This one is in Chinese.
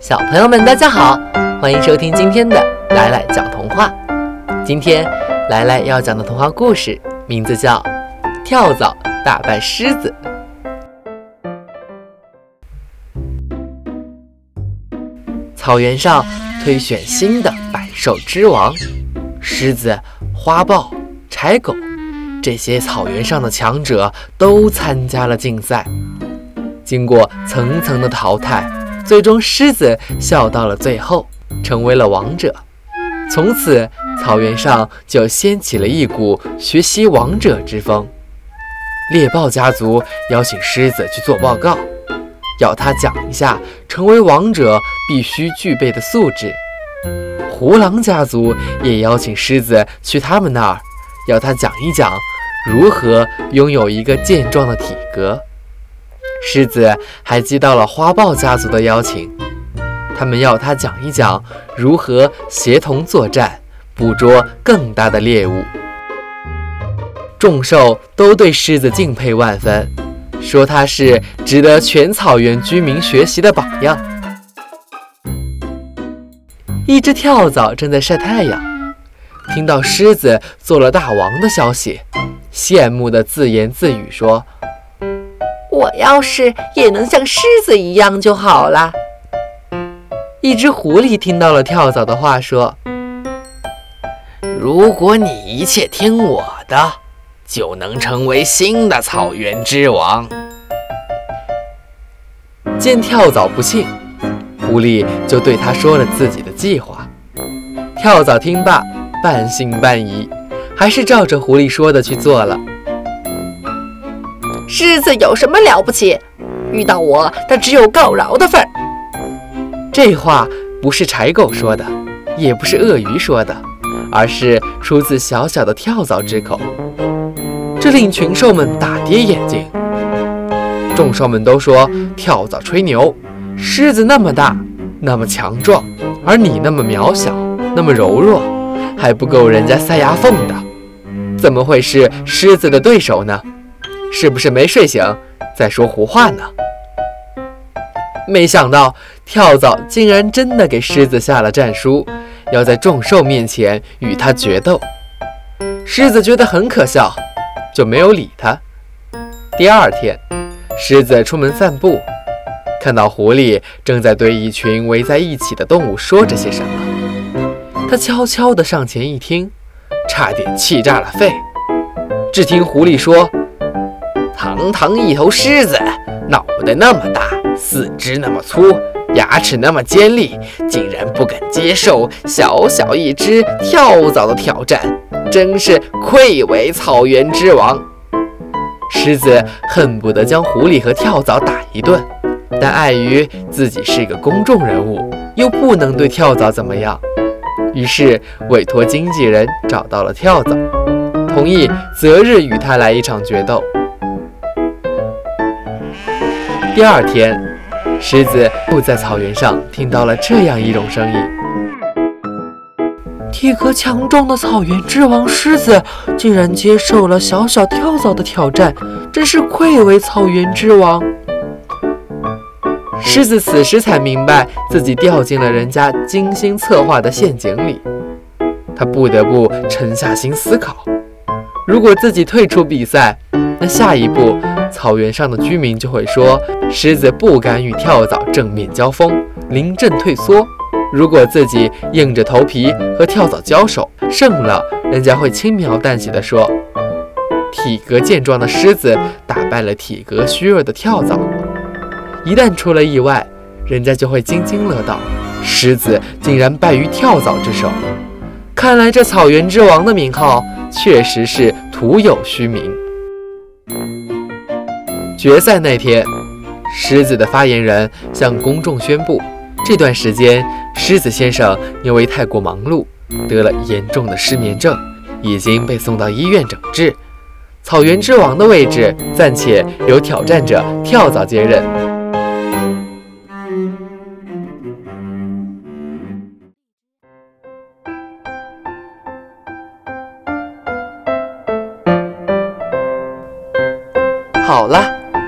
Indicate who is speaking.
Speaker 1: 小朋友们，大家好，欢迎收听今天的来来讲童话。今天来来要讲的童话故事名字叫《跳蚤打败狮子》。草原上推选新的百兽之王，狮子、花豹、柴狗，这些草原上的强者都参加了竞赛。经过层层的淘汰，最终狮子笑到了最后，成为了王者。从此，草原上就掀起了一股学习王者之风。猎豹家族邀请狮子去做报告，要他讲一下成为王者必须具备的素质。胡狼家族也邀请狮子去他们那儿，要他讲一讲如何拥有一个健壮的体格。狮子还接到了花豹家族的邀请，他们要他讲一讲如何协同作战，捕捉更大的猎物。众兽都对狮子敬佩万分，说他是值得全草原居民学习的榜样。一只跳蚤正在晒太阳，听到狮子做了大王的消息，羡慕的自言自语说。
Speaker 2: 我要是也能像狮子一样就好了。
Speaker 1: 一只狐狸听到了跳蚤的话，说：“
Speaker 3: 如果你一切听我的，就能成为新的草原之王。”
Speaker 1: 见跳蚤不信，狐狸就对他说了自己的计划。跳蚤听罢，半信半疑，还是照着狐狸说的去做了。
Speaker 2: 狮子有什么了不起？遇到我，它只有告饶的份儿。
Speaker 1: 这话不是柴狗说的，也不是鳄鱼说的，而是出自小小的跳蚤之口。这令群兽们大跌眼镜。众兽们都说跳蚤吹牛，狮子那么大，那么强壮，而你那么渺小，那么柔弱，还不够人家塞牙缝的，怎么会是狮子的对手呢？是不是没睡醒，在说胡话呢？没想到跳蚤竟然真的给狮子下了战书，要在众兽面前与他决斗。狮子觉得很可笑，就没有理他。第二天，狮子出门散步，看到狐狸正在对一群围在一起的动物说着些什么，他悄悄地上前一听，差点气炸了肺。只听狐狸说。
Speaker 3: 堂堂一头狮子，脑袋那么大，四肢那么粗，牙齿那么尖利，竟然不敢接受小小一只跳蚤的挑战，真是愧为草原之王。
Speaker 1: 狮子恨不得将狐狸和跳蚤打一顿，但碍于自己是个公众人物，又不能对跳蚤怎么样，于是委托经纪人找到了跳蚤，同意择日与他来一场决斗。第二天，狮子又在草原上听到了这样一种声音：
Speaker 2: 体格强壮的草原之王狮子，竟然接受了小小跳蚤的挑战，真是愧为草原之王。
Speaker 1: 狮子此时才明白自己掉进了人家精心策划的陷阱里，他不得不沉下心思考：如果自己退出比赛，那下一步……草原上的居民就会说，狮子不敢与跳蚤正面交锋，临阵退缩。如果自己硬着头皮和跳蚤交手，胜了，人家会轻描淡写的说，体格健壮的狮子打败了体格虚弱的跳蚤。一旦出了意外，人家就会津津乐道，狮子竟然败于跳蚤之手。看来这草原之王的名号确实是徒有虚名。决赛那天，狮子的发言人向公众宣布，这段时间狮子先生因为太过忙碌，得了严重的失眠症，已经被送到医院诊治。草原之王的位置暂且由挑战者跳蚤接任。好了。